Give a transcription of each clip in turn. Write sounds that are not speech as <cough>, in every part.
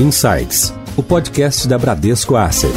Insights, o podcast da Bradesco Asset.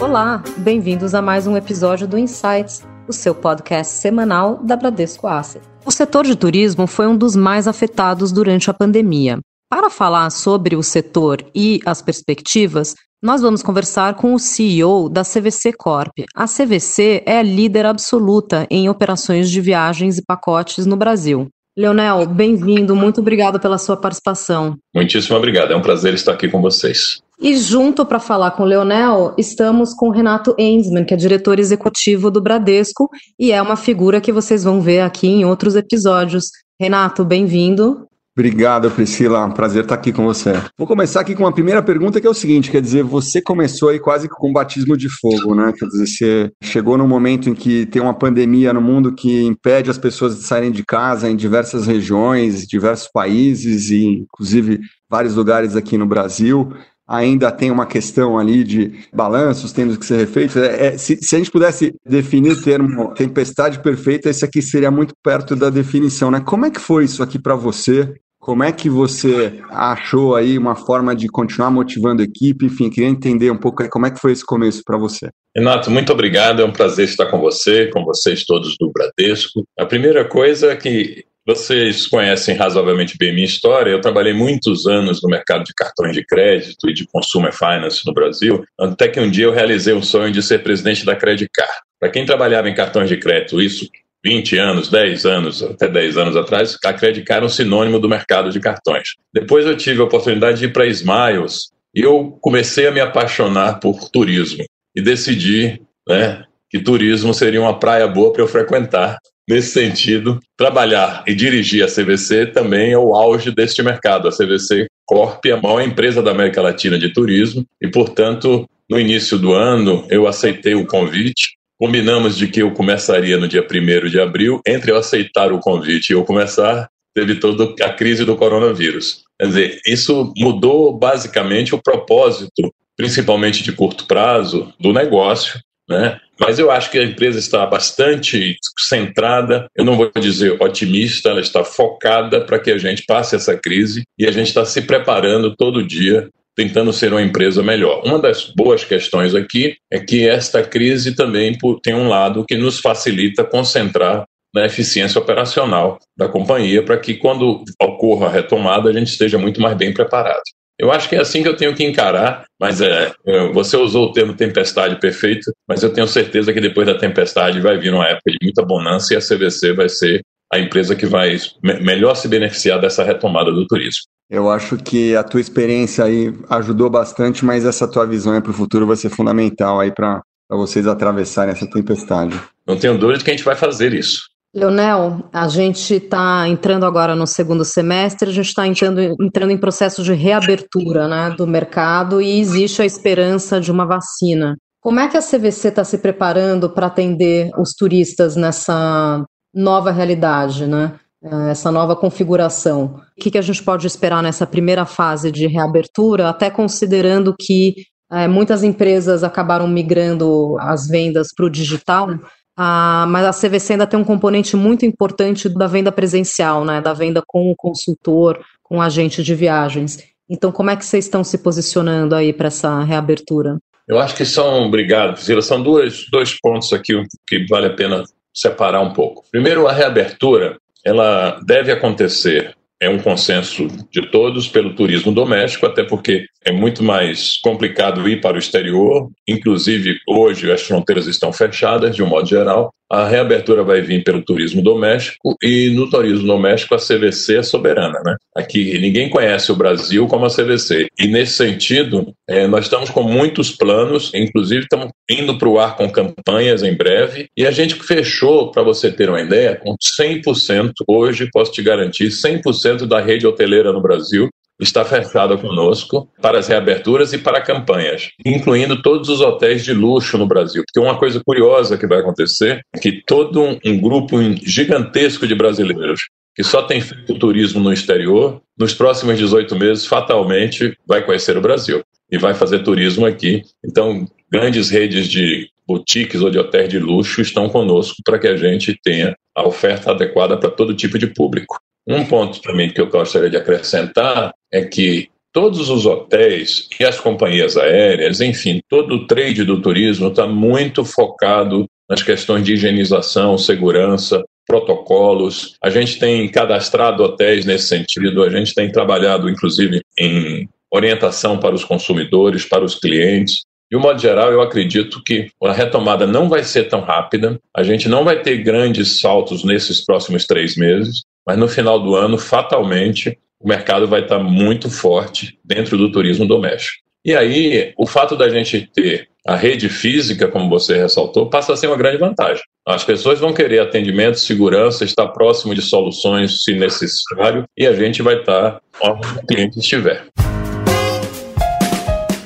Olá, bem-vindos a mais um episódio do Insights, o seu podcast semanal da Bradesco Asset. O setor de turismo foi um dos mais afetados durante a pandemia. Para falar sobre o setor e as perspectivas, nós vamos conversar com o CEO da CVC Corp. A CVC é a líder absoluta em operações de viagens e pacotes no Brasil. Leonel, bem-vindo, muito obrigado pela sua participação. Muitíssimo obrigado, é um prazer estar aqui com vocês. E junto para falar com o Leonel, estamos com o Renato Enzman, que é diretor executivo do Bradesco e é uma figura que vocês vão ver aqui em outros episódios. Renato, bem-vindo. Obrigado, Priscila. Prazer estar aqui com você. Vou começar aqui com uma primeira pergunta que é o seguinte: quer dizer, você começou aí quase com batismo de fogo, né? Quer dizer, você chegou num momento em que tem uma pandemia no mundo que impede as pessoas de saírem de casa em diversas regiões, diversos países e, inclusive, vários lugares aqui no Brasil ainda tem uma questão ali de balanços tendo que ser refeitos. É, é, se, se, a gente pudesse definir o termo tempestade perfeita, esse aqui seria muito perto da definição, né? Como é que foi isso aqui para você? Como é que você achou aí uma forma de continuar motivando a equipe? Enfim, queria entender um pouco como é que foi esse começo para você. Renato, muito obrigado. É um prazer estar com você, com vocês todos do Bradesco. A primeira coisa é que vocês conhecem razoavelmente bem minha história. Eu trabalhei muitos anos no mercado de cartões de crédito e de consumer finance no Brasil, até que um dia eu realizei o sonho de ser presidente da Credit Card. Para quem trabalhava em cartões de crédito, isso 20 anos, 10 anos, até 10 anos atrás, a era um sinônimo do mercado de cartões. Depois eu tive a oportunidade de ir para Smiles e eu comecei a me apaixonar por turismo e decidi né, que turismo seria uma praia boa para eu frequentar. Nesse sentido, trabalhar e dirigir a CVC também é o auge deste mercado. A CVC Corp é a maior empresa da América Latina de turismo e, portanto, no início do ano, eu aceitei o convite Combinamos de que eu começaria no dia 1 de abril. Entre eu aceitar o convite e eu começar, teve toda a crise do coronavírus. Quer dizer, isso mudou basicamente o propósito, principalmente de curto prazo, do negócio. Né? Mas eu acho que a empresa está bastante centrada, eu não vou dizer otimista, ela está focada para que a gente passe essa crise e a gente está se preparando todo dia tentando ser uma empresa melhor. Uma das boas questões aqui é que esta crise também tem um lado que nos facilita concentrar na eficiência operacional da companhia para que quando ocorra a retomada a gente esteja muito mais bem preparado. Eu acho que é assim que eu tenho que encarar, mas é, é você usou o termo tempestade perfeito, mas eu tenho certeza que depois da tempestade vai vir uma época de muita bonança e a CVC vai ser a empresa que vai melhor se beneficiar dessa retomada do turismo. Eu acho que a tua experiência aí ajudou bastante, mas essa tua visão para o futuro vai ser fundamental aí para vocês atravessarem essa tempestade. Não tenho dúvida de que a gente vai fazer isso. Leonel, a gente está entrando agora no segundo semestre, a gente está entrando, entrando em processo de reabertura né, do mercado e existe a esperança de uma vacina. Como é que a CVC está se preparando para atender os turistas nessa nova realidade, né? É, essa nova configuração. O que, que a gente pode esperar nessa primeira fase de reabertura, até considerando que é, muitas empresas acabaram migrando as vendas para o digital, ah, mas a CVC ainda tem um componente muito importante da venda presencial, né, da venda com o consultor, com o agente de viagens. Então, como é que vocês estão se posicionando aí para essa reabertura? Eu acho que são, obrigado, Priscila, são dois, dois pontos aqui que vale a pena separar um pouco. Primeiro, a reabertura, ela deve acontecer é um consenso de todos pelo turismo doméstico, até porque é muito mais complicado ir para o exterior. Inclusive, hoje as fronteiras estão fechadas, de um modo geral. A reabertura vai vir pelo turismo doméstico e no turismo doméstico a CVC é soberana. Né? Aqui ninguém conhece o Brasil como a CVC. E nesse sentido, é, nós estamos com muitos planos, inclusive estamos indo para o ar com campanhas em breve. E a gente fechou, para você ter uma ideia, com 100%, hoje posso te garantir, 100% da rede hoteleira no Brasil está fechada conosco para as reaberturas e para campanhas, incluindo todos os hotéis de luxo no Brasil. Porque uma coisa curiosa que vai acontecer é que todo um, um grupo gigantesco de brasileiros que só tem feito turismo no exterior, nos próximos 18 meses, fatalmente vai conhecer o Brasil e vai fazer turismo aqui. Então, grandes redes de boutiques ou de hotéis de luxo estão conosco para que a gente tenha a oferta adequada para todo tipo de público. Um ponto também que eu gostaria de acrescentar é que todos os hotéis e as companhias aéreas, enfim, todo o trade do turismo está muito focado nas questões de higienização, segurança, protocolos. A gente tem cadastrado hotéis nesse sentido, a gente tem trabalhado, inclusive, em orientação para os consumidores, para os clientes. De um modo geral, eu acredito que a retomada não vai ser tão rápida, a gente não vai ter grandes saltos nesses próximos três meses, mas no final do ano, fatalmente, o mercado vai estar muito forte dentro do turismo doméstico. E aí, o fato da gente ter a rede física, como você ressaltou, passa a ser uma grande vantagem. As pessoas vão querer atendimento, segurança, estar próximo de soluções se necessário, e a gente vai estar onde o cliente estiver.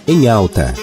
Em alta.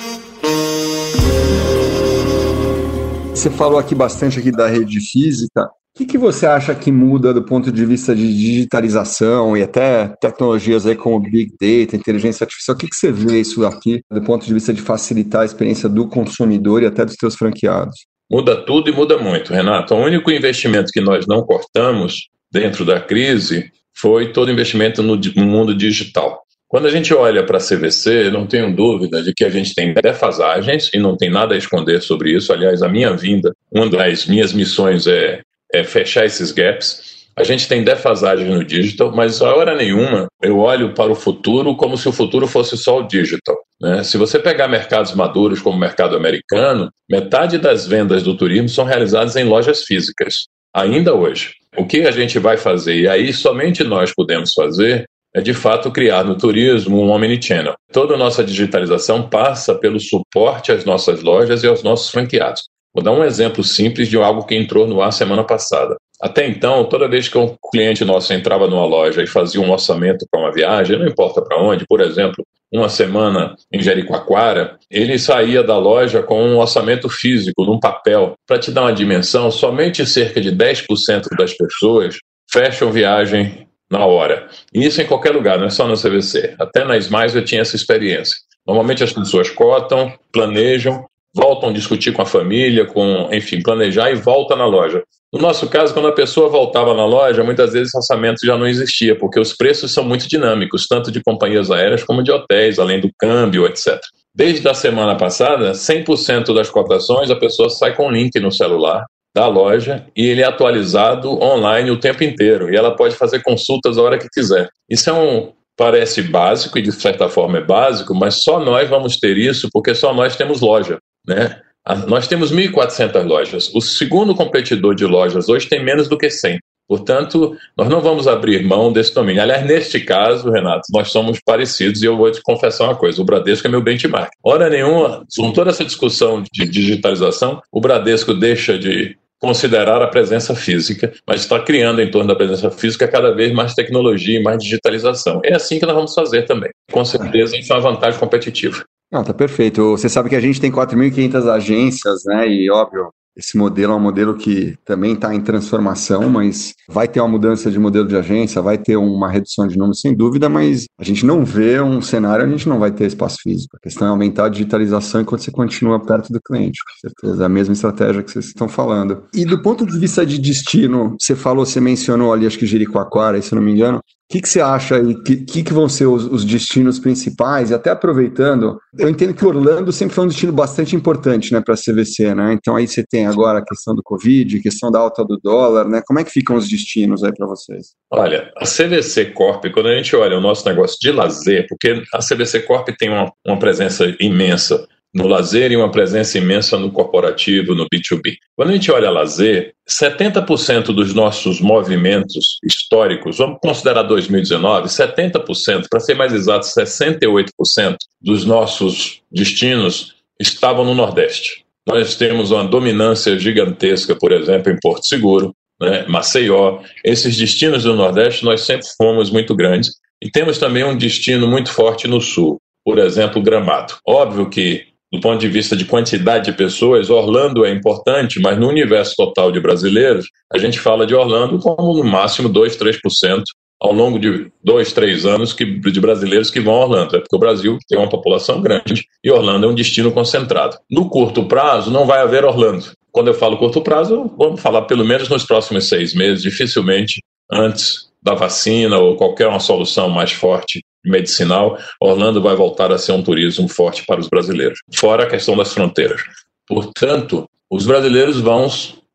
Você falou aqui bastante aqui da rede física. O que, que, você acha que muda do ponto de vista de digitalização e até tecnologias aí como Big Data, inteligência artificial? O que, que você vê isso aqui do ponto de vista de facilitar a experiência do consumidor e até dos seus franqueados? Muda tudo e muda muito, Renato. O único investimento que nós não cortamos dentro da crise foi todo investimento no, mundo digital. Quando a gente olha para a CVC, não tenho dúvida de que a gente tem defasagens e não tem nada a esconder sobre isso. Aliás, a minha vinda, uma das minhas missões é é, fechar esses gaps. A gente tem defasagem no digital, mas a hora nenhuma eu olho para o futuro como se o futuro fosse só o digital. Né? Se você pegar mercados maduros como o mercado americano, metade das vendas do turismo são realizadas em lojas físicas, ainda hoje. O que a gente vai fazer, e aí somente nós podemos fazer, é de fato criar no turismo um omnichannel. Toda a nossa digitalização passa pelo suporte às nossas lojas e aos nossos franqueados. Vou dar um exemplo simples de algo que entrou no ar semana passada. Até então, toda vez que um cliente nosso entrava numa loja e fazia um orçamento para uma viagem, não importa para onde, por exemplo, uma semana em Jericoacoara, ele saía da loja com um orçamento físico, num papel. Para te dar uma dimensão, somente cerca de 10% das pessoas fecham viagem na hora. E isso em qualquer lugar, não é só no CVC. Até na Smiles eu tinha essa experiência. Normalmente as pessoas cotam, planejam voltam a discutir com a família, com, enfim, planejar e volta na loja. No nosso caso, quando a pessoa voltava na loja, muitas vezes o orçamento já não existia, porque os preços são muito dinâmicos, tanto de companhias aéreas como de hotéis, além do câmbio, etc. Desde a semana passada, 100% das cotações a pessoa sai com um link no celular da loja e ele é atualizado online o tempo inteiro e ela pode fazer consultas a hora que quiser. Isso é um parece básico e de certa forma é básico, mas só nós vamos ter isso porque só nós temos loja. Né? Nós temos 1.400 lojas. O segundo competidor de lojas hoje tem menos do que 100. Portanto, nós não vamos abrir mão desse domínio. Aliás, neste caso, Renato, nós somos parecidos e eu vou te confessar uma coisa: o Bradesco é meu benchmark. Hora nenhuma, com toda essa discussão de digitalização, o Bradesco deixa de considerar a presença física, mas está criando em torno da presença física cada vez mais tecnologia e mais digitalização. É assim que nós vamos fazer também. Com certeza, isso é uma vantagem competitiva. Não, tá perfeito. Você sabe que a gente tem 4.500 agências, né? E óbvio, esse modelo é um modelo que também está em transformação, mas vai ter uma mudança de modelo de agência, vai ter uma redução de números, sem dúvida, mas a gente não vê um cenário, a gente não vai ter espaço físico. A questão é aumentar a digitalização enquanto você continua perto do cliente, com certeza. É a mesma estratégia que vocês estão falando. E do ponto de vista de destino, você falou, você mencionou ali, acho que Jericoacoara, se não me engano, o que, que, você acha aí? O que, que, que, vão ser os, os, destinos principais? E até aproveitando, eu entendo que Orlando sempre foi um destino bastante importante né, para a CVC, né? Então aí você tem agora a questão do Covid, a questão da alta do dólar, né? Como é que ficam os destinos aí para vocês? Olha, a CVC Corp, quando a gente olha o nosso negócio de lazer, porque a CVC Corp tem uma, uma presença imensa no lazer e uma presença imensa no corporativo, no B2B. Quando a gente olha lazer, 70% dos nossos movimentos históricos, vamos considerar 2019, 70%, para ser mais exato, 68% dos nossos destinos estavam no Nordeste. Nós temos uma dominância gigantesca, por exemplo, em Porto Seguro, né, Maceió. Esses destinos do Nordeste nós sempre fomos muito grandes. E temos também um destino muito forte no Sul, por exemplo, Gramado. Óbvio que do ponto de vista de quantidade de pessoas, Orlando é importante, mas no universo total de brasileiros, a gente fala de Orlando como no máximo 2, 3% ao longo de dois, três anos que, de brasileiros que vão a Orlando. É porque o Brasil tem uma população grande e Orlando é um destino concentrado. No curto prazo, não vai haver Orlando. Quando eu falo curto prazo, vamos falar pelo menos nos próximos seis meses, dificilmente antes da vacina ou qualquer uma solução mais forte medicinal, Orlando vai voltar a ser um turismo forte para os brasileiros, fora a questão das fronteiras. Portanto, os brasileiros vão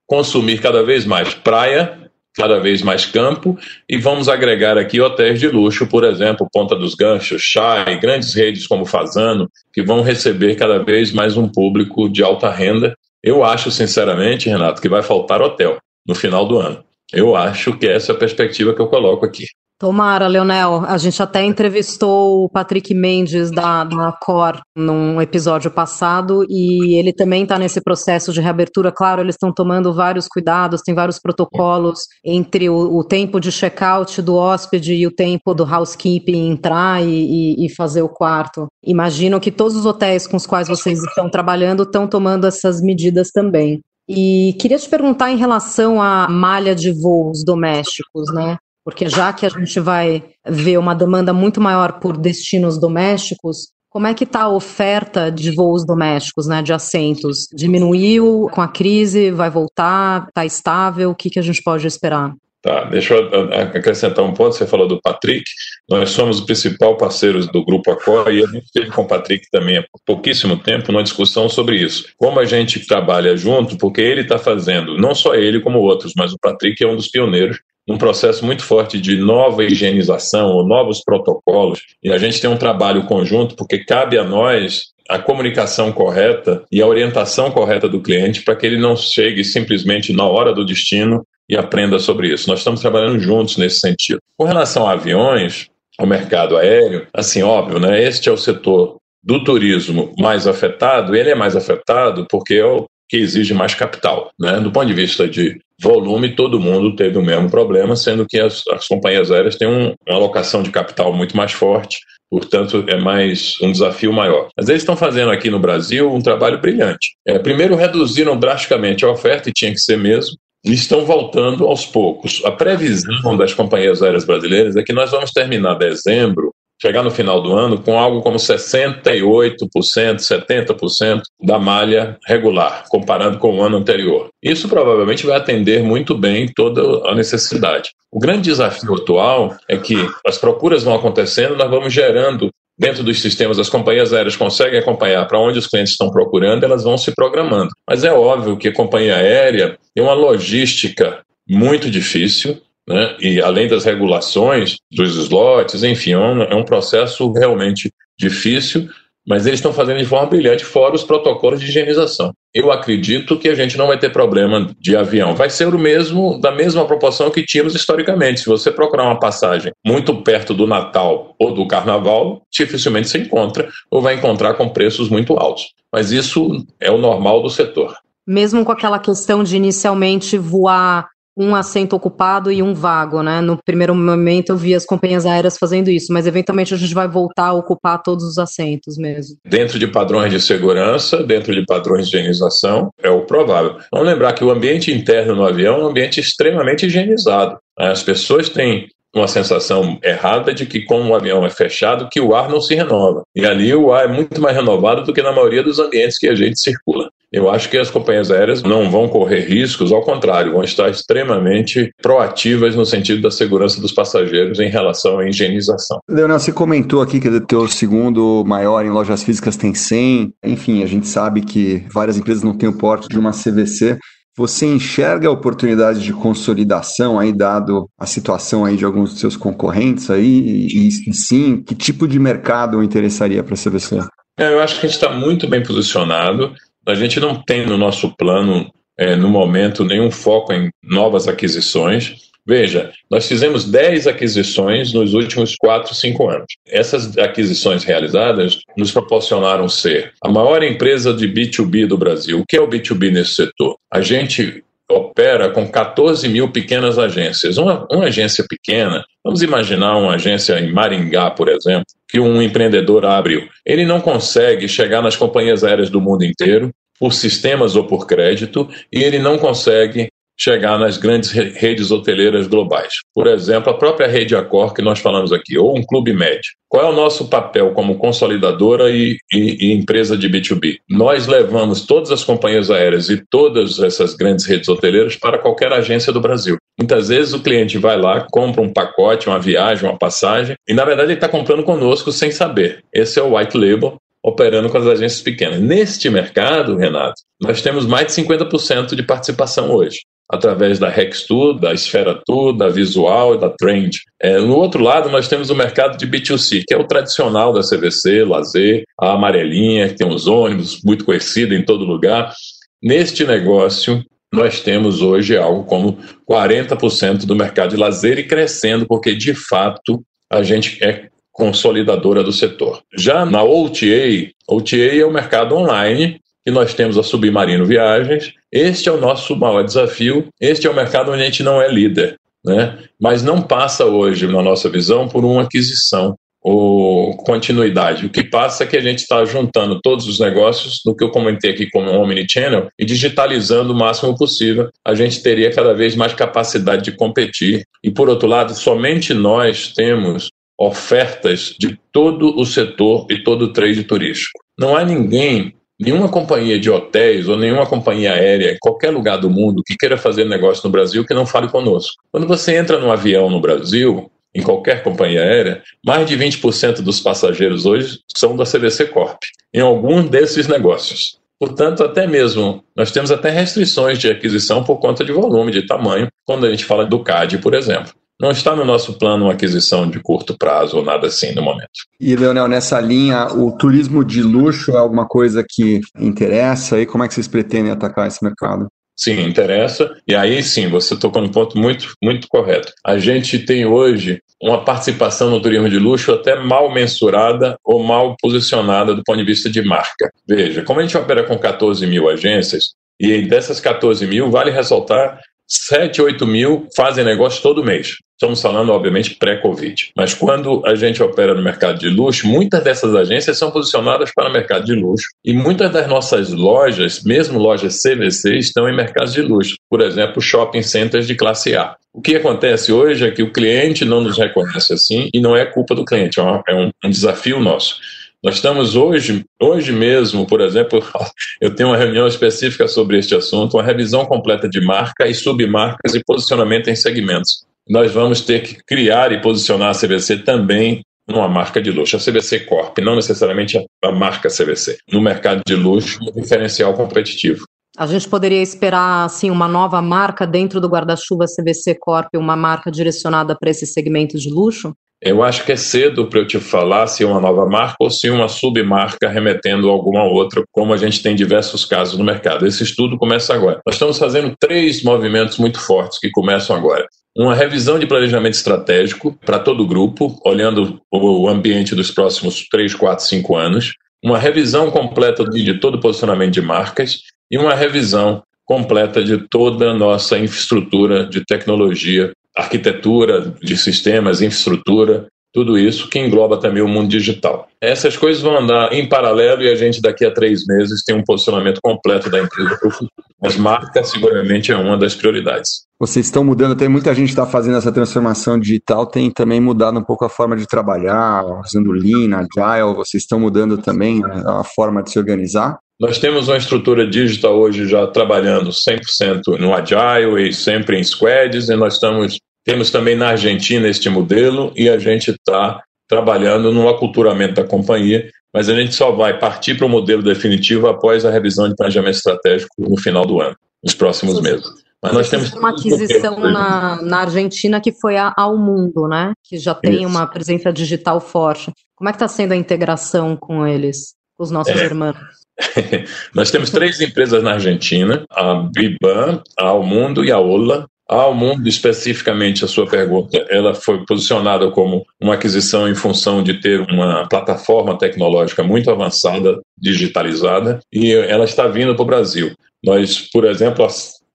consumir cada vez mais praia, cada vez mais campo e vamos agregar aqui hotéis de luxo, por exemplo, Ponta dos Ganchos, Chai, grandes redes como Fazano, que vão receber cada vez mais um público de alta renda. Eu acho, sinceramente, Renato, que vai faltar hotel no final do ano. Eu acho que essa é a perspectiva que eu coloco aqui. Tomara, Leonel. A gente até entrevistou o Patrick Mendes da, da Cor num episódio passado e ele também está nesse processo de reabertura. Claro, eles estão tomando vários cuidados, tem vários protocolos entre o, o tempo de check-out do hóspede e o tempo do housekeeping entrar e, e, e fazer o quarto. Imagino que todos os hotéis com os quais vocês estão trabalhando estão tomando essas medidas também. E queria te perguntar em relação à malha de voos domésticos, né? Porque já que a gente vai ver uma demanda muito maior por destinos domésticos, como é que está a oferta de voos domésticos, né, de assentos? Diminuiu com a crise? Vai voltar? Está estável? O que, que a gente pode esperar? Tá, deixa eu acrescentar um ponto. Você falou do Patrick. Nós somos o principal parceiro do Grupo Acor e a gente teve com o Patrick também há pouquíssimo tempo uma discussão sobre isso. Como a gente trabalha junto, porque ele está fazendo, não só ele como outros, mas o Patrick é um dos pioneiros num processo muito forte de nova higienização ou novos protocolos. E a gente tem um trabalho conjunto, porque cabe a nós a comunicação correta e a orientação correta do cliente para que ele não chegue simplesmente na hora do destino e aprenda sobre isso. Nós estamos trabalhando juntos nesse sentido. Com relação a aviões, ao mercado aéreo, assim, óbvio, né? Este é o setor do turismo mais afetado, ele é mais afetado porque é o que exige mais capital. Né? Do ponto de vista de volume, todo mundo teve o mesmo problema, sendo que as, as companhias aéreas têm um, uma alocação de capital muito mais forte, portanto é mais um desafio maior. Mas eles estão fazendo aqui no Brasil um trabalho brilhante. É, primeiro reduziram drasticamente a oferta, e tinha que ser mesmo, e estão voltando aos poucos. A previsão das companhias aéreas brasileiras é que nós vamos terminar dezembro chegar no final do ano com algo como 68%, 70% da malha regular, comparado com o ano anterior. Isso provavelmente vai atender muito bem toda a necessidade. O grande desafio atual é que as procuras vão acontecendo, nós vamos gerando dentro dos sistemas, as companhias aéreas conseguem acompanhar para onde os clientes estão procurando, elas vão se programando. Mas é óbvio que a companhia aérea tem uma logística muito difícil, né? e além das regulações dos slots, enfim, é um, é um processo realmente difícil, mas eles estão fazendo de forma brilhante, fora os protocolos de higienização. Eu acredito que a gente não vai ter problema de avião. Vai ser o mesmo, da mesma proporção que tínhamos historicamente. Se você procurar uma passagem muito perto do Natal ou do Carnaval, dificilmente se encontra ou vai encontrar com preços muito altos. Mas isso é o normal do setor. Mesmo com aquela questão de inicialmente voar um assento ocupado e um vago, né? No primeiro momento eu vi as companhias aéreas fazendo isso, mas eventualmente a gente vai voltar a ocupar todos os assentos mesmo. Dentro de padrões de segurança, dentro de padrões de higienização, é o provável. Vamos lembrar que o ambiente interno no avião é um ambiente extremamente higienizado. Né? As pessoas têm uma sensação errada de que, como o avião é fechado, que o ar não se renova. E ali o ar é muito mais renovado do que na maioria dos ambientes que a gente circula. Eu acho que as companhias aéreas não vão correr riscos, ao contrário, vão estar extremamente proativas no sentido da segurança dos passageiros em relação à higienização. Leonel, você comentou aqui que o teu segundo maior em lojas físicas tem 100. Enfim, a gente sabe que várias empresas não têm o porte de uma CVC. Você enxerga a oportunidade de consolidação aí, dado a situação aí de alguns dos seus concorrentes aí? E, e sim, que tipo de mercado interessaria para a CVC? É, eu acho que a gente está muito bem posicionado. A gente não tem no nosso plano, é, no momento, nenhum foco em novas aquisições. Veja, nós fizemos 10 aquisições nos últimos 4, 5 anos. Essas aquisições realizadas nos proporcionaram ser a maior empresa de B2B do Brasil. O que é o B2B nesse setor? A gente opera com 14 mil pequenas agências. Uma, uma agência pequena, vamos imaginar uma agência em Maringá, por exemplo, que um empreendedor abriu. Ele não consegue chegar nas companhias aéreas do mundo inteiro por sistemas ou por crédito, e ele não consegue chegar nas grandes redes hoteleiras globais. Por exemplo, a própria rede Accor que nós falamos aqui, ou um clube médio. Qual é o nosso papel como consolidadora e, e, e, empresa de B2B? Nós levamos todas as companhias aéreas e todas essas grandes redes hoteleiras para qualquer agência do Brasil. Muitas vezes o cliente vai lá, compra um pacote, uma viagem, uma passagem, e na verdade ele está comprando conosco sem saber. Esse é o white label operando com as agências pequenas. Neste mercado, Renato, nós temos mais de 50% de participação hoje através da Rextur, da Esfera Tour, da Visual e da Trend. É, no outro lado, nós temos o mercado de B2C, que é o tradicional da CVC, Lazer, a amarelinha, que tem os ônibus, muito conhecida em todo lugar. Neste negócio, nós temos hoje algo como 40% do mercado de lazer e crescendo, porque de fato a gente é consolidadora do setor. Já na OTA, OTA é o mercado online que nós temos a Submarino Viagens. Este é o nosso maior desafio. Este é o mercado onde a gente não é líder, né? Mas não passa hoje, na nossa visão, por uma aquisição ou continuidade. O que passa é que a gente está juntando todos os negócios no que eu comentei aqui como omnichannel e digitalizando o máximo possível. A gente teria cada vez mais capacidade de competir. E, por outro lado, somente nós temos ofertas de todo o setor e todo o trade turístico. Não há ninguém Nenhuma companhia de hotéis ou nenhuma companhia aérea em qualquer lugar do mundo que queira fazer negócio no Brasil que não fale conosco. Quando você entra num avião no Brasil, em qualquer companhia aérea, mais de 20% dos passageiros hoje são da CVC Corp, em algum desses negócios. Portanto, até mesmo, nós temos até restrições de aquisição por conta de volume, de tamanho, quando a gente fala do CAD, por exemplo. Não está no nosso plano uma aquisição de curto prazo ou nada assim no momento. E, Leonel, nessa linha, o turismo de luxo é alguma coisa que interessa? E como é que vocês pretendem atacar esse mercado? Sim, interessa. E aí sim, você tocou num ponto muito, muito correto. A gente tem hoje uma participação no turismo de luxo até mal mensurada ou mal posicionada do ponto de vista de marca. Veja, como a gente opera com 14 mil agências, e dessas 14 mil, vale ressaltar 7, 8 mil fazem negócio todo mês. Estamos falando, obviamente, pré-Covid. Mas quando a gente opera no mercado de luxo, muitas dessas agências são posicionadas para mercado de luxo. E muitas das nossas lojas, mesmo lojas CVC, estão em mercados de luxo. Por exemplo, shopping centers de classe A. O que acontece hoje é que o cliente não nos reconhece assim e não é culpa do cliente, é, é um, um desafio nosso. Nós estamos hoje, hoje mesmo, por exemplo, <laughs> eu tenho uma reunião específica sobre este assunto, uma revisão completa de marca e submarcas e posicionamento em segmentos. Nós vamos ter que criar e posicionar a CVC também numa marca de luxo, a CVC Corp, não necessariamente a marca CVC. No mercado de luxo, um diferencial competitivo. A gente poderia esperar assim uma nova marca dentro do guarda-chuva CVC Corp, uma marca direcionada para esse segmento de luxo? Eu acho que é cedo para eu te falar se é uma nova marca ou se uma submarca remetendo a alguma outra, como a gente tem diversos casos no mercado. Esse estudo começa agora. Nós estamos fazendo três movimentos muito fortes que começam agora. Uma revisão de planejamento estratégico para todo o grupo, olhando o ambiente dos próximos 3, 4, 5 anos. Uma revisão completa de todo o posicionamento de marcas e uma revisão completa de toda a nossa infraestrutura de tecnologia arquitetura de sistemas, infraestrutura, tudo isso que engloba também o mundo digital. Essas coisas vão andar em paralelo e a gente daqui a três meses tem um posicionamento completo da empresa para o futuro. Mas marca seguramente é uma das prioridades. Vocês estão mudando, tem muita gente que está fazendo essa transformação digital, tem também mudado um pouco a forma de trabalhar, usando Lean, Agile, vocês estão mudando também a forma de se organizar? Nós temos uma estrutura digital hoje já trabalhando 100% no Agile e sempre em squads, e nós estamos, temos também na Argentina este modelo, e a gente está trabalhando no aculturamento da companhia, mas a gente só vai partir para o modelo definitivo após a revisão de planejamento estratégico no final do ano, nos próximos meses. Mas nós temos uma aquisição na, na Argentina que foi a Ao Mundo, né? Que já tem Isso. uma presença digital forte. Como é que está sendo a integração com eles, com os nossos é. irmãos? <laughs> Nós temos três empresas na Argentina, a Biban, a Almundo e a Ola. A Almundo, especificamente, a sua pergunta, ela foi posicionada como uma aquisição em função de ter uma plataforma tecnológica muito avançada, digitalizada, e ela está vindo para o Brasil. Nós, por exemplo,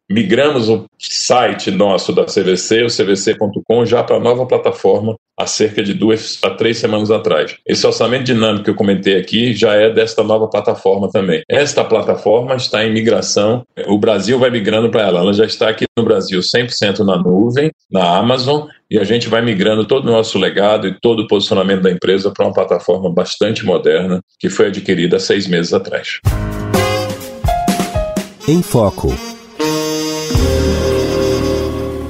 migramos o site nosso da CVC, o cvc.com, já para a nova plataforma há cerca de duas a três semanas atrás. Esse orçamento dinâmico que eu comentei aqui já é desta nova plataforma também. Esta plataforma está em migração, o Brasil vai migrando para ela. Ela já está aqui no Brasil 100% na nuvem, na Amazon, e a gente vai migrando todo o nosso legado e todo o posicionamento da empresa para uma plataforma bastante moderna que foi adquirida seis meses atrás. Em Foco.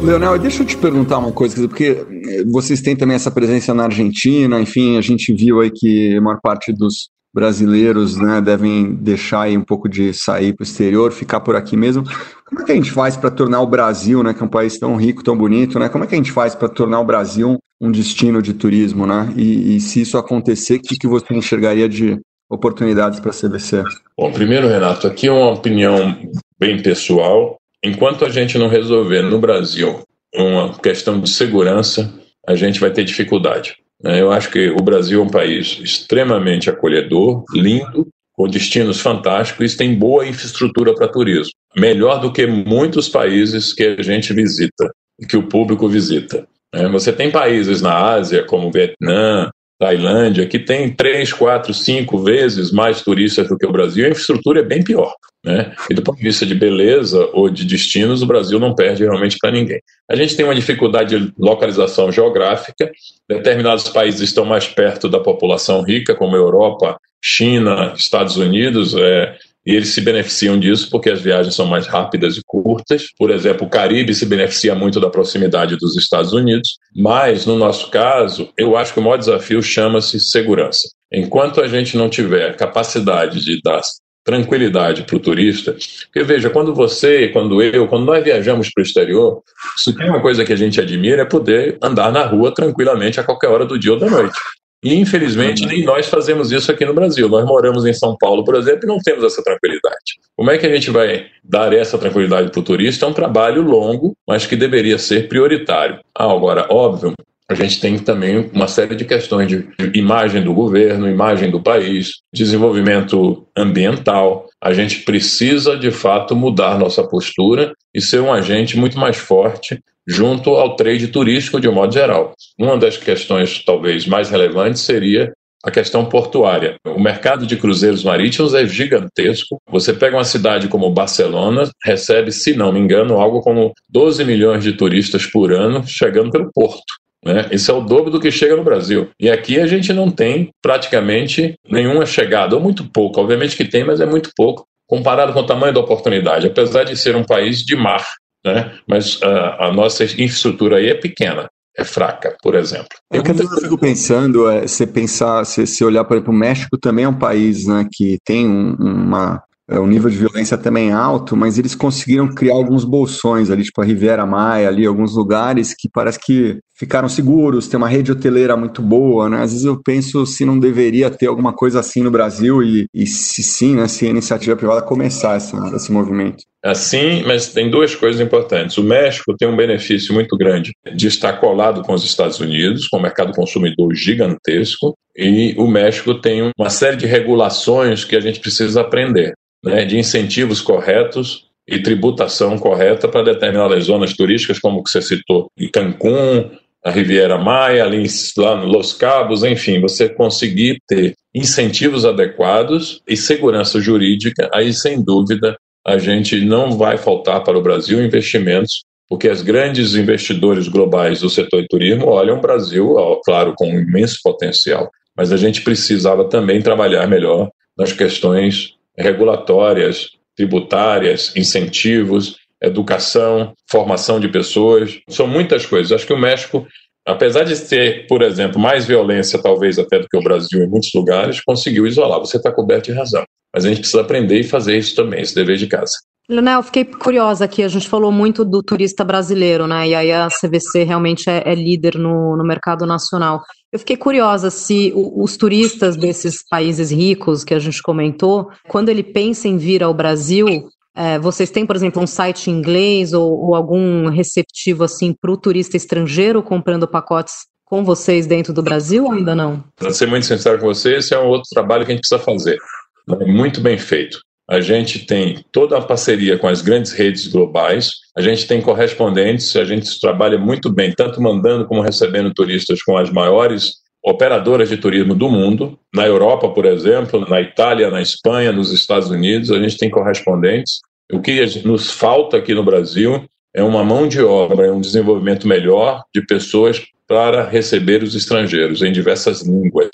Leonel, deixa eu te perguntar uma coisa, porque eh, vocês têm também essa presença na Argentina, enfim, a gente viu aí que a maior parte dos brasileiros né, devem deixar aí um pouco de sair para o exterior, ficar por aqui mesmo. Como é que a gente faz para tornar o Brasil, né, que é um país tão rico, tão bonito, né? Como é que a gente faz para tornar o Brasil um destino de turismo, né? E, e se isso acontecer, o que, que você enxergaria de oportunidades para a CVC? Bom, primeiro, Renato, aqui é uma opinião bem pessoal. Enquanto a gente não resolver no Brasil uma questão de segurança, a gente vai ter dificuldade. Né? Eu acho que o Brasil é um país extremamente acolhedor, lindo, com destinos fantásticos e tem boa infraestrutura para turismo. Melhor do que muitos países que a gente visita que o público visita. Né? Você tem países na Ásia, como Vietnã, Tailândia, que tem três, quatro, cinco vezes mais turistas do que o Brasil, a infraestrutura é bem pior. Né? E do ponto de vista de beleza ou de destinos, o Brasil não perde realmente para ninguém. A gente tem uma dificuldade de localização geográfica, determinados países estão mais perto da população rica, como Europa, China, Estados Unidos, é, e eles se beneficiam disso porque as viagens são mais rápidas e curtas. Por exemplo, o Caribe se beneficia muito da proximidade dos Estados Unidos, mas no nosso caso, eu acho que o maior desafio chama-se segurança. Enquanto a gente não tiver capacidade de dar tranquilidade para o turista, porque veja, quando você, quando eu, quando nós viajamos para o exterior, se tem uma coisa que a gente admira é poder andar na rua tranquilamente a qualquer hora do dia ou da noite. E, infelizmente, nem nós fazemos isso aqui no Brasil. Nós moramos em São Paulo, por exemplo, e não temos essa tranquilidade. Como é que a gente vai dar essa tranquilidade para o turista? É um trabalho longo, mas que deveria ser prioritário. Ah, agora, óbvio, a gente tem também uma série de questões de imagem do governo, imagem do país, desenvolvimento ambiental. A gente precisa, de fato, mudar nossa postura e ser um agente muito mais forte junto ao trade turístico de um modo geral. Uma das questões talvez mais relevantes seria a questão portuária. O mercado de cruzeiros marítimos é gigantesco. Você pega uma cidade como Barcelona, recebe, se não me engano, algo como 12 milhões de turistas por ano chegando pelo porto. Né? Isso é o dobro do que chega no Brasil. E aqui a gente não tem praticamente nenhuma chegada, ou muito pouco. Obviamente que tem, mas é muito pouco comparado com o tamanho da oportunidade, apesar de ser um país de mar né? mas a, a nossa infraestrutura aí é pequena é fraca, por exemplo. É que eu fico pensando, é, você pensar, se, se olhar, exemplo, o México também é um país né, que tem um, uma, é, o nível de violência também alto, mas eles conseguiram criar alguns bolsões ali, tipo a Riviera Maia, ali, alguns lugares que parece que ficaram seguros, tem uma rede hoteleira muito boa, né? Às vezes eu penso se não deveria ter alguma coisa assim no Brasil e, e se sim, né, se a iniciativa privada começar esse, esse movimento. Assim, mas tem duas coisas importantes. O México tem um benefício muito grande de estar colado com os Estados Unidos, com um mercado consumidor gigantesco, e o México tem uma série de regulações que a gente precisa aprender né, de incentivos corretos e tributação correta para determinadas zonas turísticas, como que você citou, em Cancún, a Riviera Maia, ali lá no Los Cabos, enfim, você conseguir ter incentivos adequados e segurança jurídica, aí sem dúvida a gente não vai faltar para o Brasil investimentos, porque os grandes investidores globais do setor de turismo olham o Brasil, claro, com um imenso potencial, mas a gente precisava também trabalhar melhor nas questões regulatórias, tributárias, incentivos, educação, formação de pessoas. São muitas coisas. Acho que o México, apesar de ter, por exemplo, mais violência talvez até do que o Brasil em muitos lugares, conseguiu isolar. Você está coberto de razão. Mas a gente precisa aprender e fazer isso também, esse dever de casa. Leonel, fiquei curiosa aqui, a gente falou muito do turista brasileiro, né? E aí a CVC realmente é, é líder no, no mercado nacional. Eu fiquei curiosa se os turistas desses países ricos que a gente comentou, quando ele pensa em vir ao Brasil, é, vocês têm, por exemplo, um site em inglês ou, ou algum receptivo assim para o turista estrangeiro comprando pacotes com vocês dentro do Brasil ou ainda não? Para ser muito sincero com você, esse é um outro trabalho que a gente precisa fazer. É muito bem feito. a gente tem toda a parceria com as grandes redes globais, a gente tem correspondentes, a gente trabalha muito bem, tanto mandando como recebendo turistas com as maiores operadoras de turismo do mundo. Na Europa, por exemplo, na Itália, na Espanha, nos Estados Unidos, a gente tem correspondentes. O que nos falta aqui no Brasil é uma mão de obra, é um desenvolvimento melhor de pessoas para receber os estrangeiros em diversas línguas.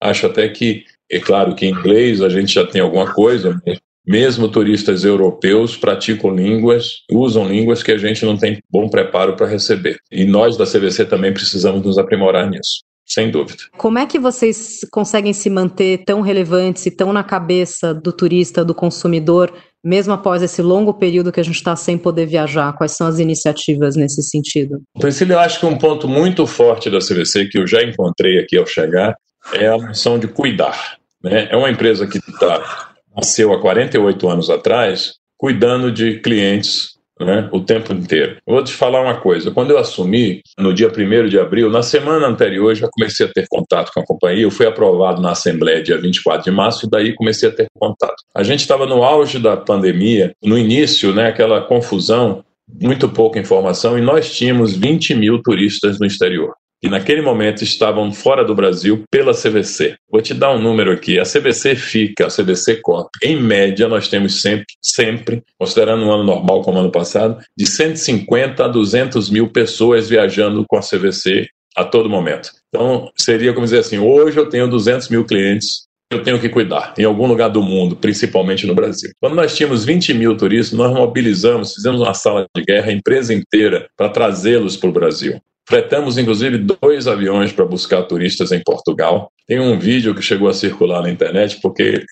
Acho até que, é claro que em inglês a gente já tem alguma coisa, mesmo turistas europeus praticam línguas, usam línguas que a gente não tem bom preparo para receber. E nós da CVC também precisamos nos aprimorar nisso. Sem dúvida. Como é que vocês conseguem se manter tão relevantes e tão na cabeça do turista, do consumidor, mesmo após esse longo período que a gente está sem poder viajar? Quais são as iniciativas nesse sentido? Priscila, eu acho que um ponto muito forte da CVC, que eu já encontrei aqui ao chegar, é a missão de cuidar. Né? É uma empresa que tá, nasceu há 48 anos atrás, cuidando de clientes né, o tempo inteiro. Eu vou te falar uma coisa: quando eu assumi, no dia 1 de abril, na semana anterior, já comecei a ter contato com a companhia. Eu fui aprovado na Assembleia dia 24 de março, e daí comecei a ter contato. A gente estava no auge da pandemia, no início, né, aquela confusão, muito pouca informação, e nós tínhamos 20 mil turistas no exterior que naquele momento estavam fora do Brasil pela CVC. Vou te dar um número aqui. A CVC fica, a CVC Corp, em média, nós temos sempre, sempre, considerando um ano normal como ano passado, de 150 a 200 mil pessoas viajando com a CVC a todo momento. Então, seria como dizer assim: hoje eu tenho 200 mil clientes eu tenho que cuidar, em algum lugar do mundo, principalmente no Brasil. Quando nós tínhamos 20 mil turistas, nós mobilizamos, fizemos uma sala de guerra, a empresa inteira, para trazê-los para o Brasil. Fretamos, inclusive, dois aviões para buscar turistas em Portugal. Tem um vídeo que chegou a circular na internet, porque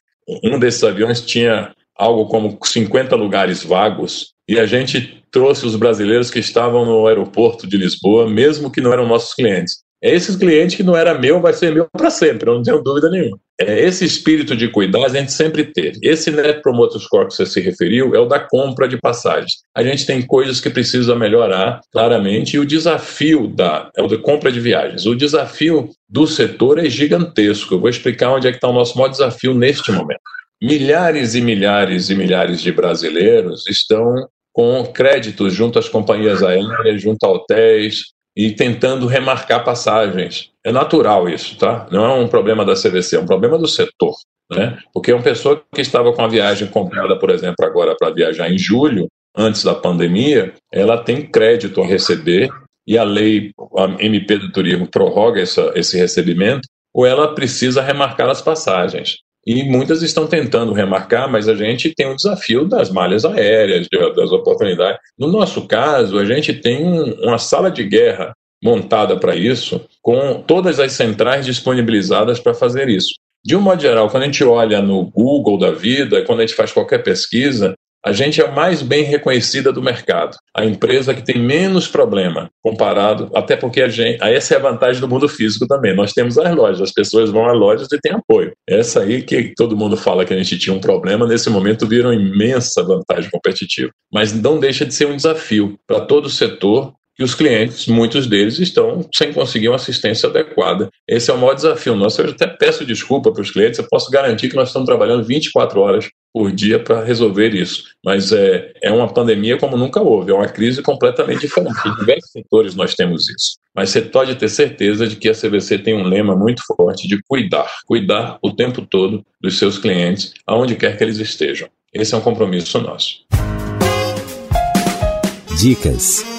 um desses aviões tinha algo como 50 lugares vagos e a gente trouxe os brasileiros que estavam no aeroporto de Lisboa, mesmo que não eram nossos clientes. É esse cliente que não era meu, vai ser meu para sempre, eu não tenho dúvida nenhuma. É, esse espírito de cuidar a gente sempre teve. Esse Net Promoter Score que você se referiu é o da compra de passagens. A gente tem coisas que precisa melhorar, claramente, e o desafio da, é o da compra de viagens. O desafio do setor é gigantesco. Eu vou explicar onde é que está o nosso maior desafio neste momento. Milhares e milhares e milhares de brasileiros estão com créditos junto às companhias aéreas, junto a hotéis, e tentando remarcar passagens. É natural isso, tá? Não é um problema da CVC, é um problema do setor. Né? Porque uma pessoa que estava com a viagem comprada, por exemplo, agora para viajar em julho, antes da pandemia, ela tem crédito a receber e a lei, a MP do turismo prorroga essa, esse recebimento, ou ela precisa remarcar as passagens. E muitas estão tentando remarcar, mas a gente tem o desafio das malhas aéreas, das oportunidades. No nosso caso, a gente tem uma sala de guerra montada para isso, com todas as centrais disponibilizadas para fazer isso. De um modo geral, quando a gente olha no Google da vida, quando a gente faz qualquer pesquisa, a gente é a mais bem reconhecida do mercado. A empresa que tem menos problema comparado, até porque a gente, essa é a vantagem do mundo físico também. Nós temos as lojas, as pessoas vão às lojas e têm apoio. Essa aí que todo mundo fala que a gente tinha um problema, nesse momento viram imensa vantagem competitiva. Mas não deixa de ser um desafio para todo o setor que os clientes, muitos deles, estão sem conseguir uma assistência adequada. Esse é o maior desafio nosso. Eu até peço desculpa para os clientes, eu posso garantir que nós estamos trabalhando 24 horas por dia para resolver isso. Mas é, é uma pandemia como nunca houve, é uma crise completamente diferente. Em diversos setores nós temos isso. Mas você pode ter certeza de que a CVC tem um lema muito forte de cuidar, cuidar o tempo todo dos seus clientes, aonde quer que eles estejam. Esse é um compromisso nosso. Dicas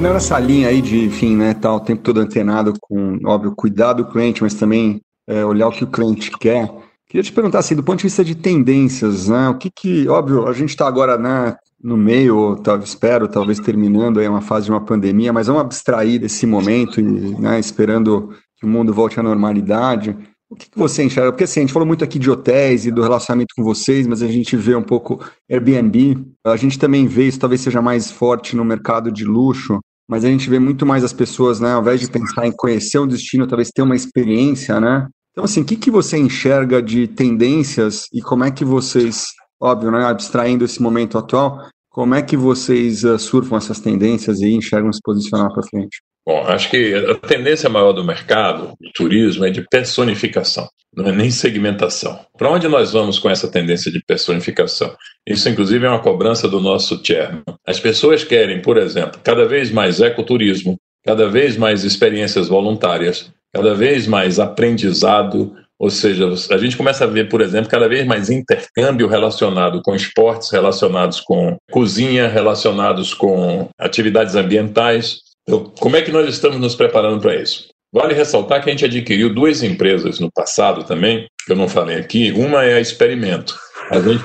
Nessa linha aí de, enfim, né, tá o tempo todo antenado com, óbvio, cuidar do cliente, mas também é, olhar o que o cliente quer. Queria te perguntar, assim, do ponto de vista de tendências, né, o que que, óbvio, a gente está agora, né, no meio, talvez, espero, talvez terminando aí uma fase de uma pandemia, mas vamos abstrair desse momento e, né, esperando que o mundo volte à normalidade. O que, que você enxerga? Porque assim, a gente falou muito aqui de hotéis e do relacionamento com vocês, mas a gente vê um pouco Airbnb. A gente também vê isso, talvez seja mais forte no mercado de luxo, mas a gente vê muito mais as pessoas, né, ao invés de pensar em conhecer um destino, talvez ter uma experiência, né? Então, assim, o que, que você enxerga de tendências e como é que vocês, óbvio, né, abstraindo esse momento atual, Como é que vocês uh, surfam essas tendências e enxergam se posicionar para frente? Bom, acho que a tendência maior do mercado, do turismo, é de personificação, não é nem segmentação. Para onde nós vamos com essa tendência de personificação? Isso, inclusive, é uma cobrança do nosso chairman. As pessoas querem, por exemplo, cada vez mais ecoturismo, cada vez mais experiências voluntárias, cada vez mais aprendizado, ou seja, a gente começa a ver, por exemplo, cada vez mais intercâmbio relacionado com esportes, relacionados com cozinha, relacionados com atividades ambientais. Então, como é que nós estamos nos preparando para isso? Vale ressaltar que a gente adquiriu duas empresas no passado também, que eu não falei aqui. Uma é a Experimento. A gente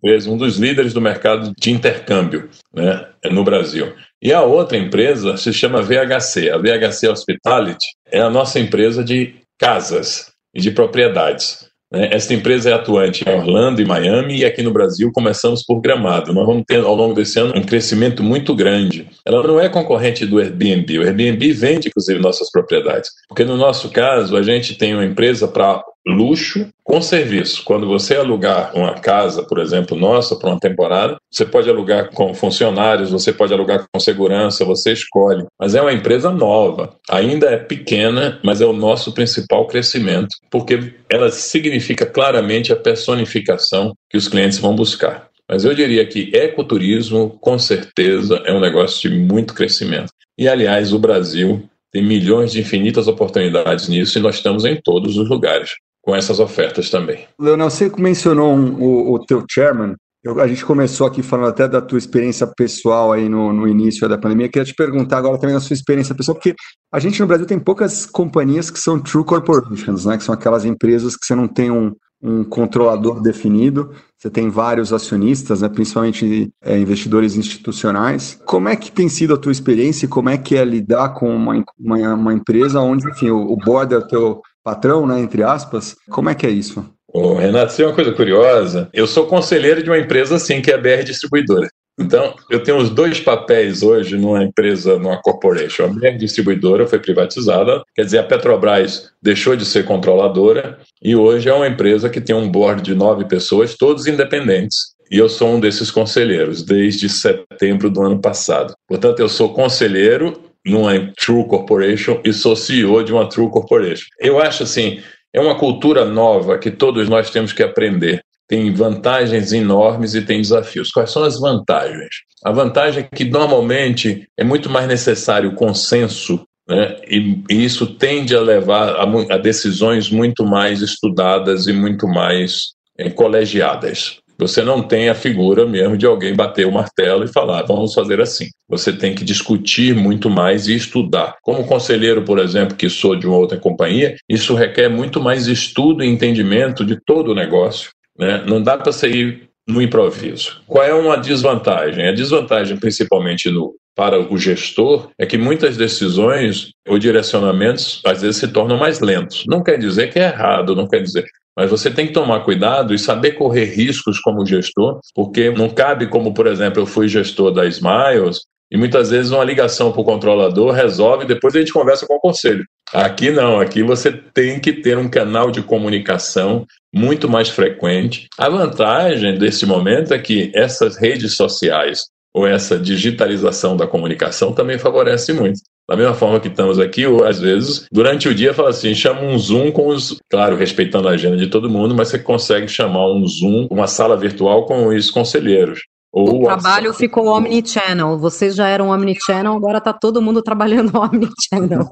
fez um dos líderes do mercado de intercâmbio né, no Brasil. E a outra empresa se chama VHC. A VHC Hospitality é a nossa empresa de casas e de propriedades. Né? Esta empresa é atuante em Orlando e Miami e aqui no Brasil começamos por Gramado. Nós vamos ter ao longo desse ano um crescimento muito grande. Ela não é concorrente do Airbnb. O Airbnb vende, inclusive, nossas propriedades. Porque no nosso caso, a gente tem uma empresa para luxo com serviço. Quando você alugar uma casa, por exemplo, nossa, para uma temporada, você pode alugar com funcionários, você pode alugar com segurança, você escolhe. Mas é uma empresa nova, ainda é pequena, mas é o nosso principal crescimento, porque ela significa claramente a personificação que os clientes vão buscar. Mas eu diria que ecoturismo, com certeza, é um negócio de muito crescimento. E, aliás, o Brasil tem milhões de infinitas oportunidades nisso e nós estamos em todos os lugares com essas ofertas também. Leonel, você mencionou um, o, o teu chairman, eu, a gente começou aqui falando até da tua experiência pessoal aí no, no início da pandemia. Eu queria te perguntar agora também da sua experiência pessoal, porque a gente no Brasil tem poucas companhias que são true corporations, né? Que são aquelas empresas que você não tem um, um controlador definido, você tem vários acionistas, né, principalmente é, investidores institucionais. Como é que tem sido a tua experiência e como é que é lidar com uma, uma, uma empresa onde, enfim, o, o board é o teu patrão, né, entre aspas? Como é que é isso? Ô, Renato, isso é uma coisa curiosa. Eu sou conselheiro de uma empresa assim, que é a BR Distribuidora. Então, eu tenho os dois papéis hoje numa empresa, numa corporation. A BR Distribuidora foi privatizada, quer dizer, a Petrobras deixou de ser controladora e hoje é uma empresa que tem um board de nove pessoas, todos independentes. E eu sou um desses conselheiros desde setembro do ano passado. Portanto, eu sou conselheiro numa True Corporation e sou CEO de uma True Corporation. Eu acho assim, é uma cultura nova que todos nós temos que aprender. Tem vantagens enormes e tem desafios. Quais são as vantagens? A vantagem é que normalmente é muito mais necessário consenso né? E, e, isso tende a levar a, a, decisões muito mais estudadas e muito mais é, colegiadas. Você não tem a figura mesmo de alguém bater o martelo e falar, vamos fazer assim. Você tem que discutir muito mais e estudar. Como conselheiro, por exemplo, que sou de uma outra companhia, isso requer muito mais estudo e entendimento de todo o negócio. Né? Não dá para sair no improviso. Qual é uma desvantagem? A desvantagem, principalmente no, para o gestor, é que muitas decisões ou direcionamentos às vezes se tornam mais lentos. Não quer dizer que é errado, não quer dizer. Mas você tem que tomar cuidado e saber correr riscos como gestor, porque não cabe como, por exemplo, eu fui gestor da Smiles e muitas vezes uma ligação para o controlador resolve, depois a gente conversa com o conselho. Aqui não, aqui você tem que ter um canal de comunicação muito mais frequente. A vantagem desse momento é que essas redes sociais ou essa digitalização da comunicação também favorece muito. Da mesma forma que estamos aqui, ou, às vezes, durante o dia, fala assim, chama um Zoom com os... Claro, respeitando a agenda de todo mundo, mas você consegue chamar um Zoom, uma sala virtual com os conselheiros. Ou o trabalho ficou omnichannel. Vocês já eram omnichannel, agora está todo mundo trabalhando <laughs> omnichannel.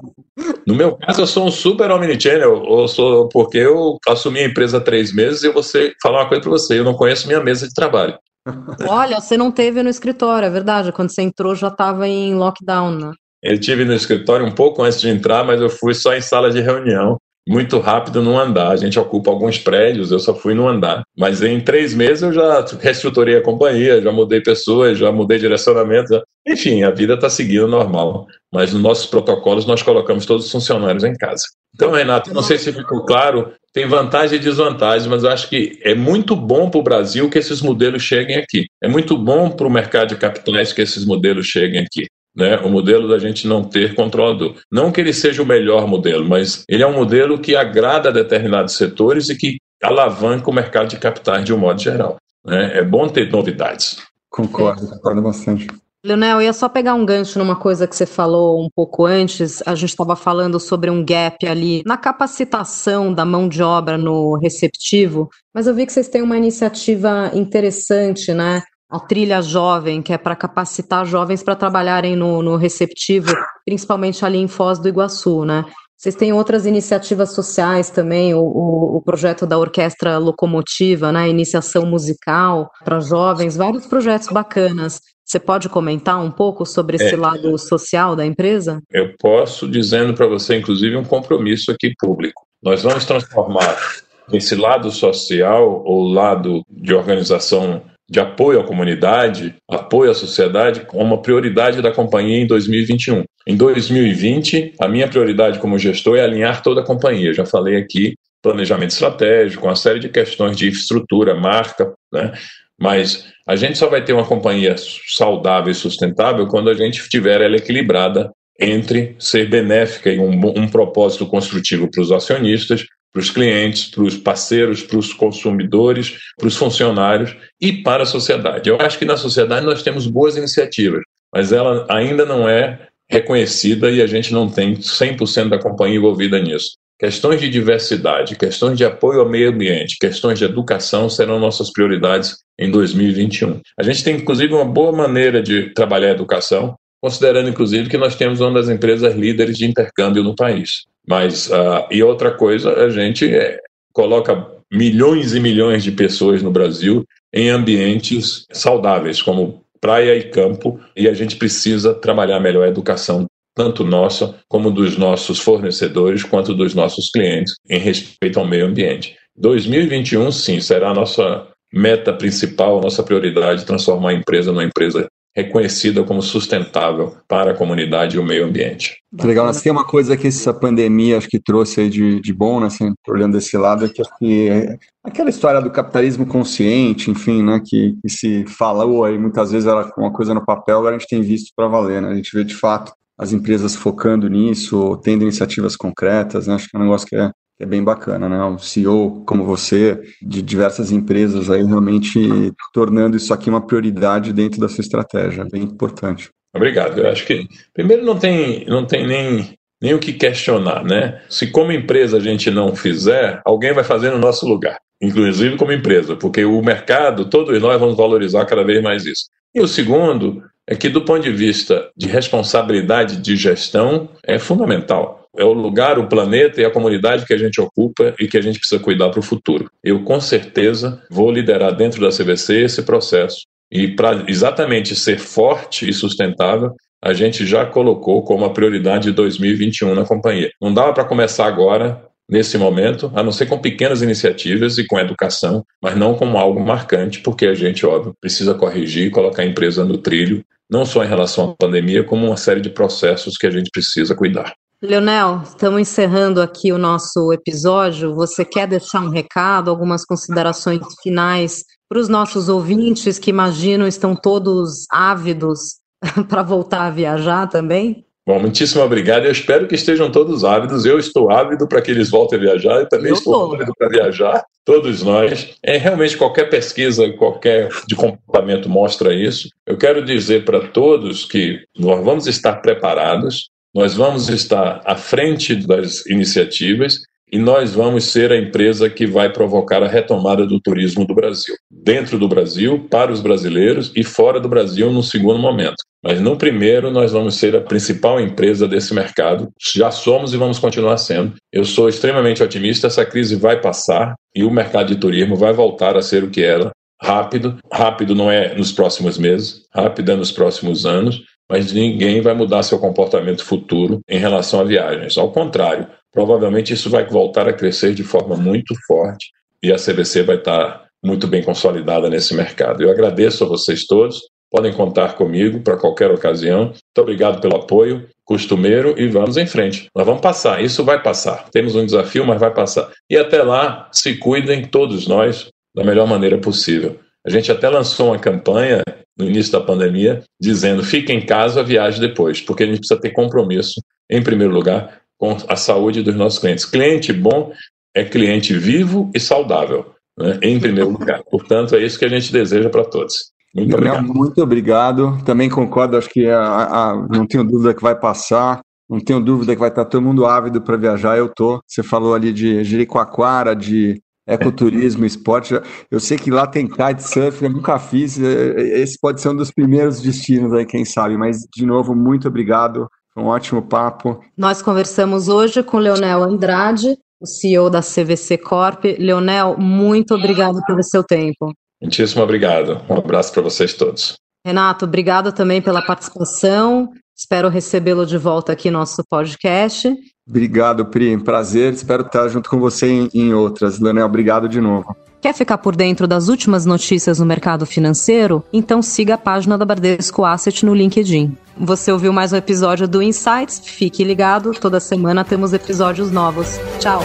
No meu caso, eu sou um super omnichannel, eu sou, porque eu assumi a empresa há três meses e eu vou falar uma coisa para você, eu não conheço minha mesa de trabalho. <laughs> Olha, você não teve no escritório, é verdade. Quando você entrou já estava em lockdown, né? Eu tive no escritório um pouco antes de entrar, mas eu fui só em sala de reunião muito rápido no andar. A gente ocupa alguns prédios, eu só fui no andar. Mas em três meses eu já reestruturei a companhia, já mudei pessoas, já mudei direcionamento. Enfim, a vida está seguindo normal. Mas nos nossos protocolos nós colocamos todos os funcionários em casa. Então, Renato, não sei se ficou claro, tem vantagem e desvantagem, mas eu acho que é muito bom para o Brasil que esses modelos cheguem aqui. É muito bom para o mercado de capitais que esses modelos cheguem aqui né, o modelo da gente não ter controlador. Não que ele seja o melhor modelo, mas ele é um modelo que agrada a determinados setores e que alavanca o mercado de capitais de um modo geral. Né? É bom ter novidades. Concordo, concordo bastante. Leonel, eu ia só pegar um gancho numa coisa que você falou um pouco antes. A gente estava falando sobre um gap ali na capacitação da mão de obra no receptivo, mas eu vi que vocês têm uma iniciativa interessante, né? A trilha jovem, que é para capacitar jovens para trabalharem no, no receptivo, principalmente ali em Foz do Iguaçu, né? Vocês têm outras iniciativas sociais também, o, o, o, projeto da Orquestra Locomotiva, né, iniciação musical para jovens, vários projetos bacanas. Você pode comentar um pouco sobre esse é, lado social da empresa? Eu posso, dizendo para você, inclusive, um compromisso aqui público. Nós vamos transformar esse lado social ou lado de organização de apoio à comunidade, apoio à sociedade, como uma prioridade da companhia em 2021. Em 2020, a minha prioridade como gestor é alinhar toda a companhia. Eu já falei aqui, planejamento estratégico, uma série de questões de infraestrutura, marca, né? Mas a gente só vai ter uma companhia saudável e sustentável quando a gente tiver ela equilibrada entre ser benéfica e um, um propósito construtivo para os acionistas, para os clientes, para os parceiros, para os consumidores, para os funcionários e para a sociedade. Eu acho que na sociedade nós temos boas iniciativas, mas ela ainda não é reconhecida e a gente não tem 100% da companhia envolvida nisso. Questões de diversidade, questões de apoio ao meio ambiente, questões de educação serão nossas prioridades em 2021. A gente tem, inclusive, uma boa maneira de trabalhar a educação, considerando, inclusive, que nós temos uma das empresas líderes de intercâmbio no país. Mas, uh, e outra coisa, a gente é, coloca milhões e milhões de pessoas no Brasil em ambientes saudáveis, como praia e campo, e a gente precisa trabalhar melhor a educação tanto nossa como dos nossos fornecedores, quanto dos nossos clientes, em respeito ao meio ambiente. 2021, sim, será a nossa meta principal, a nossa prioridade, transformar a empresa numa empresa reconhecida como sustentável para a comunidade e o meio ambiente. legal, mas tem uma coisa que essa pandemia acho que trouxe de, de bom, né, assim, olhando desse lado, é que, que é aquela história do capitalismo consciente, enfim, né, que, que se falou aí muitas vezes era uma coisa no papel, agora a gente tem visto para valer, né, a gente vê de fato as empresas focando nisso, tendo iniciativas concretas, né? acho que é um negócio que é, que é bem bacana, né? Um CEO como você, de diversas empresas aí, realmente tornando isso aqui uma prioridade dentro da sua estratégia, bem importante. Obrigado. Eu acho que, primeiro, não tem, não tem nem, nem o que questionar, né? Se como empresa a gente não fizer, alguém vai fazer no nosso lugar, inclusive como empresa, porque o mercado, todos nós vamos valorizar cada vez mais isso. E o segundo é que, do ponto de vista de responsabilidade de gestão, é fundamental. É o lugar, o planeta e a comunidade que a gente ocupa e que a gente precisa cuidar para o futuro. Eu, com certeza, vou liderar dentro da CVC esse processo. E para exatamente ser forte e sustentável, a gente já colocou como a prioridade de 2021 na companhia. Não dava para começar agora, nesse momento, a não ser com pequenas iniciativas e com educação, mas não como algo marcante, porque a gente, óbvio, precisa corrigir e colocar a empresa no trilho, não só em relação à pandemia, como uma série de processos que a gente precisa cuidar. Leonel, estamos encerrando aqui o nosso episódio. Você quer deixar um recado, algumas considerações finais para os nossos ouvintes que imagino estão todos ávidos <laughs> para voltar a viajar também? Bom, muitíssimo obrigado. Eu espero que estejam todos ávidos. Eu estou ávido para que eles voltem a viajar. Eu também Eu estou ávido para viajar. Todos nós. É realmente qualquer pesquisa, qualquer de comportamento mostra isso. Eu quero dizer para todos que nós vamos estar preparados. Nós vamos estar à frente das iniciativas e nós vamos ser a empresa que vai provocar a retomada do turismo do Brasil. Dentro do Brasil, para os brasileiros e fora do Brasil no segundo momento. Mas no primeiro, nós vamos ser a principal empresa desse mercado. Já somos e vamos continuar sendo. Eu sou extremamente otimista, essa crise vai passar e o mercado de turismo vai voltar a ser o que era. Rápido, rápido não é nos próximos meses, rápido é nos próximos anos, mas ninguém vai mudar seu comportamento futuro em relação a viagens. Ao contrário, provavelmente isso vai voltar a crescer de forma muito forte e a CBC vai estar muito bem consolidada nesse mercado. Eu agradeço a vocês todos, podem contar comigo para qualquer ocasião. Muito obrigado pelo apoio costumeiro e vamos em frente. Nós vamos passar, isso vai passar. Temos um desafio, mas vai passar. E até lá, se cuidem todos nós da melhor maneira possível. A gente até lançou uma campanha no início da pandemia dizendo: fique em casa, viaje depois, porque a gente precisa ter compromisso, em primeiro lugar, com a saúde dos nossos clientes. Cliente bom é cliente vivo e saudável, né, em primeiro lugar. Portanto, é isso que a gente deseja para todos. Muito Leonel, obrigado. muito obrigado. Também concordo, acho que a, a, não tenho dúvida que vai passar. Não tenho dúvida que vai estar todo mundo ávido para viajar. Eu tô. Você falou ali de Jericoacoara, de ecoturismo, esporte. Eu sei que lá tem kitesurf, eu nunca fiz. Esse pode ser um dos primeiros destinos aí, quem sabe. Mas, de novo, muito obrigado. Foi um ótimo papo. Nós conversamos hoje com Leonel Andrade, o CEO da CVC Corp. Leonel, muito obrigado pelo seu tempo. Muitíssimo obrigado. Um abraço para vocês todos. Renato, obrigado também pela participação. Espero recebê-lo de volta aqui no nosso podcast. Obrigado, Pri. Prazer. Espero estar junto com você em, em outras. Leonel, obrigado de novo. Quer ficar por dentro das últimas notícias no mercado financeiro? Então siga a página da Bradesco Asset no LinkedIn. Você ouviu mais um episódio do Insights? Fique ligado, toda semana temos episódios novos. Tchau!